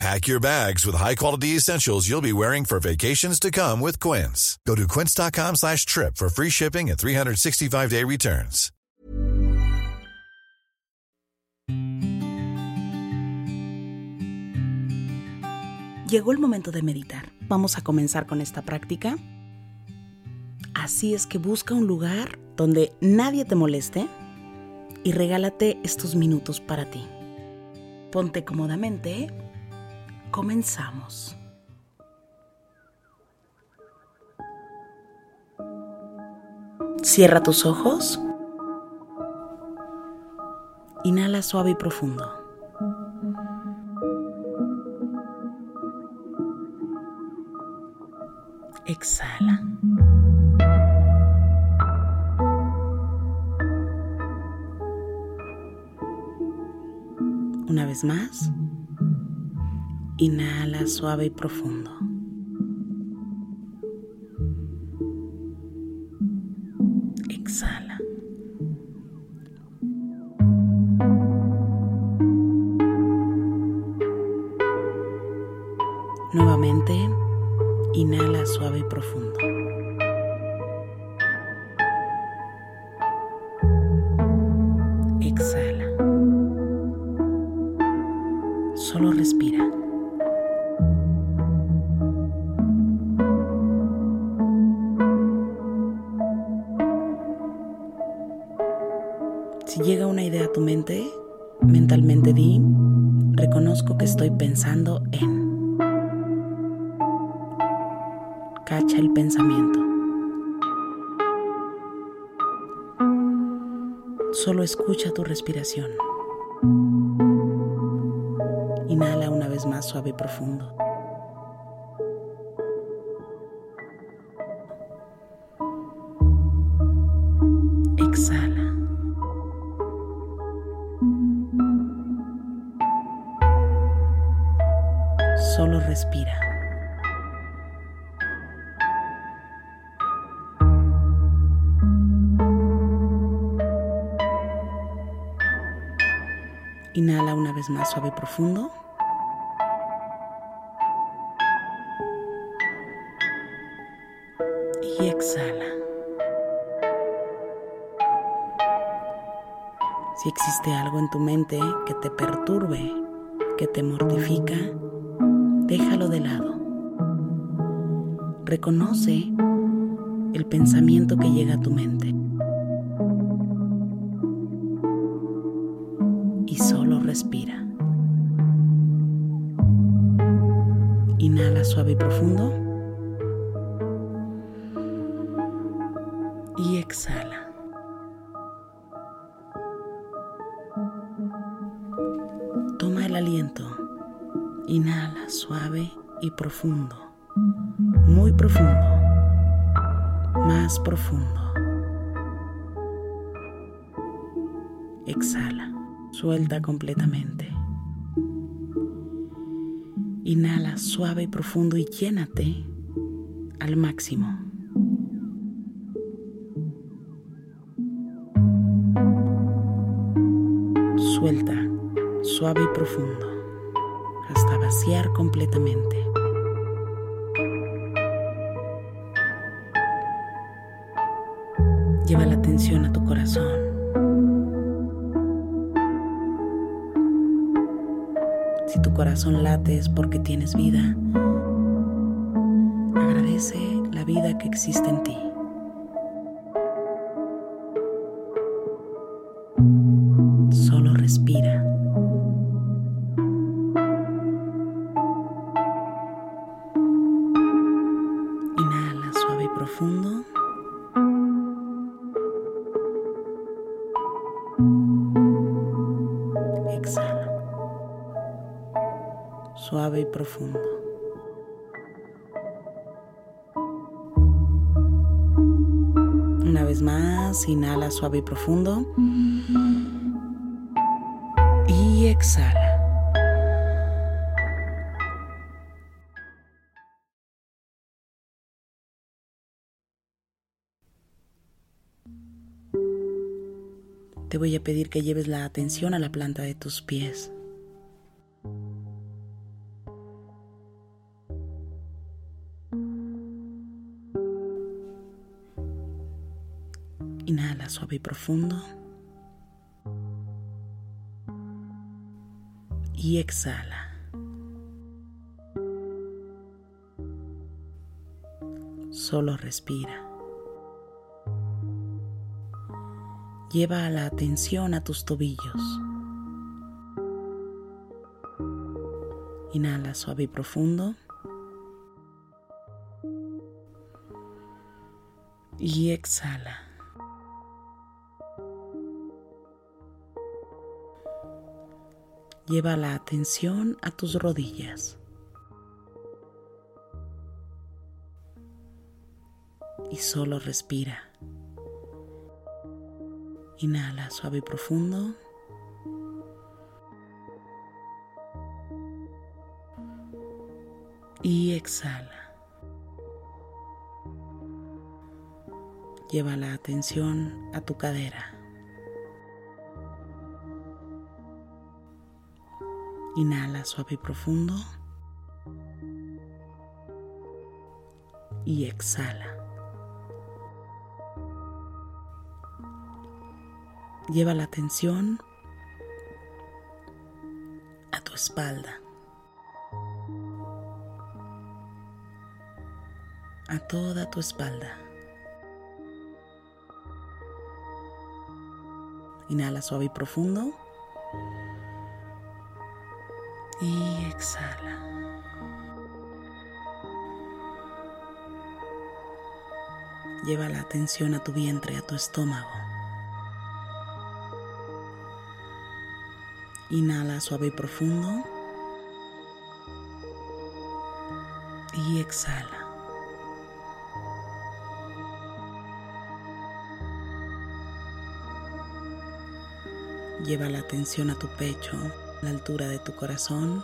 Pack your bags with high-quality essentials you'll be wearing for vacations to come with Quince. Go to quince.com slash trip for free shipping and 365-day returns. Llegó el momento de meditar. Vamos a comenzar con esta práctica. Así es que busca un lugar donde nadie te moleste y regálate estos minutos para ti. Ponte cómodamente Comenzamos. Cierra tus ojos. Inhala suave y profundo. Exhala. Una vez más. Inhala suave y profundo. Exhala. Nuevamente, inhala suave y profundo. Si llega una idea a tu mente, mentalmente di, reconozco que estoy pensando en. Cacha el pensamiento. Solo escucha tu respiración. Inhala una vez más suave y profundo. Respira. Inhala una vez más suave y profundo. Y exhala. Si existe algo en tu mente que te perturbe, que te mortifica, déjalo de lado. Reconoce el pensamiento que llega a tu mente. Y solo respira. Inhala suave y profundo. Y exhala. Toma el aliento. Inhala suave y profundo. Muy profundo. Más profundo. Exhala. Suelta completamente. Inhala suave y profundo y llénate al máximo. Suelta suave y profundo vaciar completamente. Lleva la atención a tu corazón. Si tu corazón late es porque tienes vida. Agradece la vida que existe en ti. Suave y profundo. Una vez más, inhala suave y profundo. Y exhala. Te voy a pedir que lleves la atención a la planta de tus pies. Suave y profundo. Y exhala. Solo respira. Lleva la atención a tus tobillos. Inhala suave y profundo. Y exhala. Lleva la atención a tus rodillas. Y solo respira. Inhala suave y profundo. Y exhala. Lleva la atención a tu cadera. Inhala suave y profundo. Y exhala. Lleva la atención a tu espalda, a toda tu espalda. Inhala suave y profundo. Y exhala. Lleva la atención a tu vientre, a tu estómago. Inhala suave y profundo. Y exhala. Lleva la atención a tu pecho, la altura de tu corazón.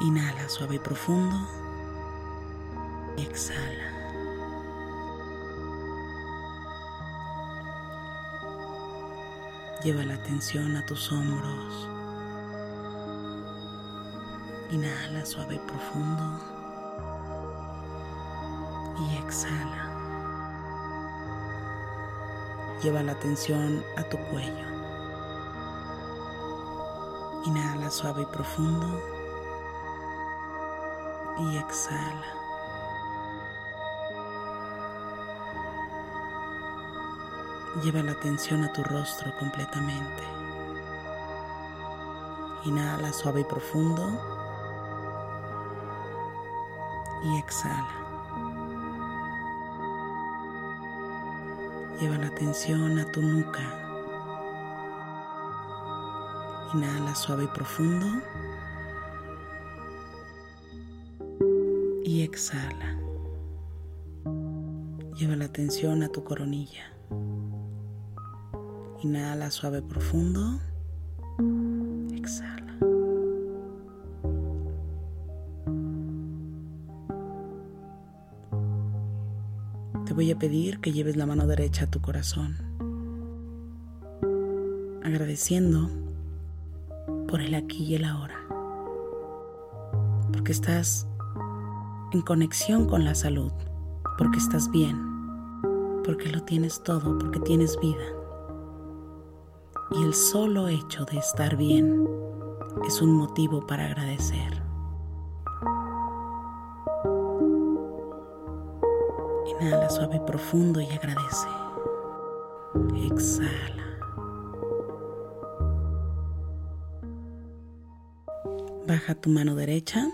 Inhala suave y profundo. Y exhala. Lleva la atención a tus hombros. Inhala suave y profundo. Y exhala. Lleva la atención a tu cuello. Suave y profundo. Y exhala. Lleva la atención a tu rostro completamente. Inhala suave y profundo. Y exhala. Lleva la atención a tu nuca. Inhala suave y profundo. Y exhala. Lleva la atención a tu coronilla. Inhala suave profundo. Exhala. Te voy a pedir que lleves la mano derecha a tu corazón, agradeciendo por el aquí y el ahora, porque estás en conexión con la salud, porque estás bien, porque lo tienes todo, porque tienes vida y el solo hecho de estar bien es un motivo para agradecer. Inhala suave y profundo y agradece. Exhala. Baja tu mano derecha.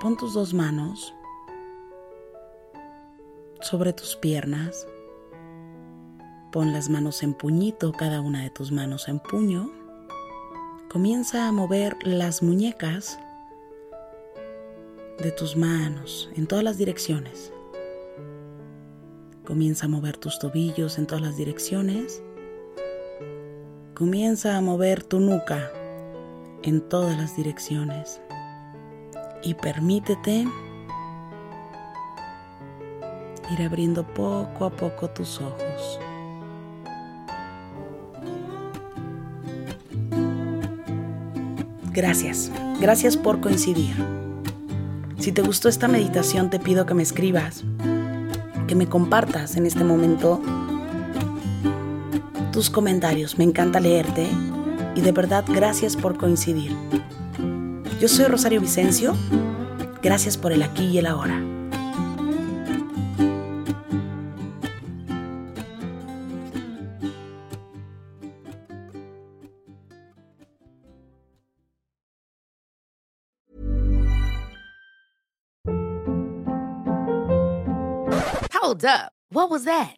Pon tus dos manos sobre tus piernas Pon las manos en puñito, cada una de tus manos en puño. Comienza a mover las muñecas de tus manos en todas las direcciones. Comienza a mover tus tobillos en todas las direcciones. Comienza a mover tu nuca en todas las direcciones. Y permítete ir abriendo poco a poco tus ojos. Gracias, gracias por coincidir. Si te gustó esta meditación te pido que me escribas, que me compartas en este momento tus comentarios. Me encanta leerte y de verdad gracias por coincidir. Yo soy Rosario Vicencio, gracias por el aquí y el ahora. Hold up. What was that?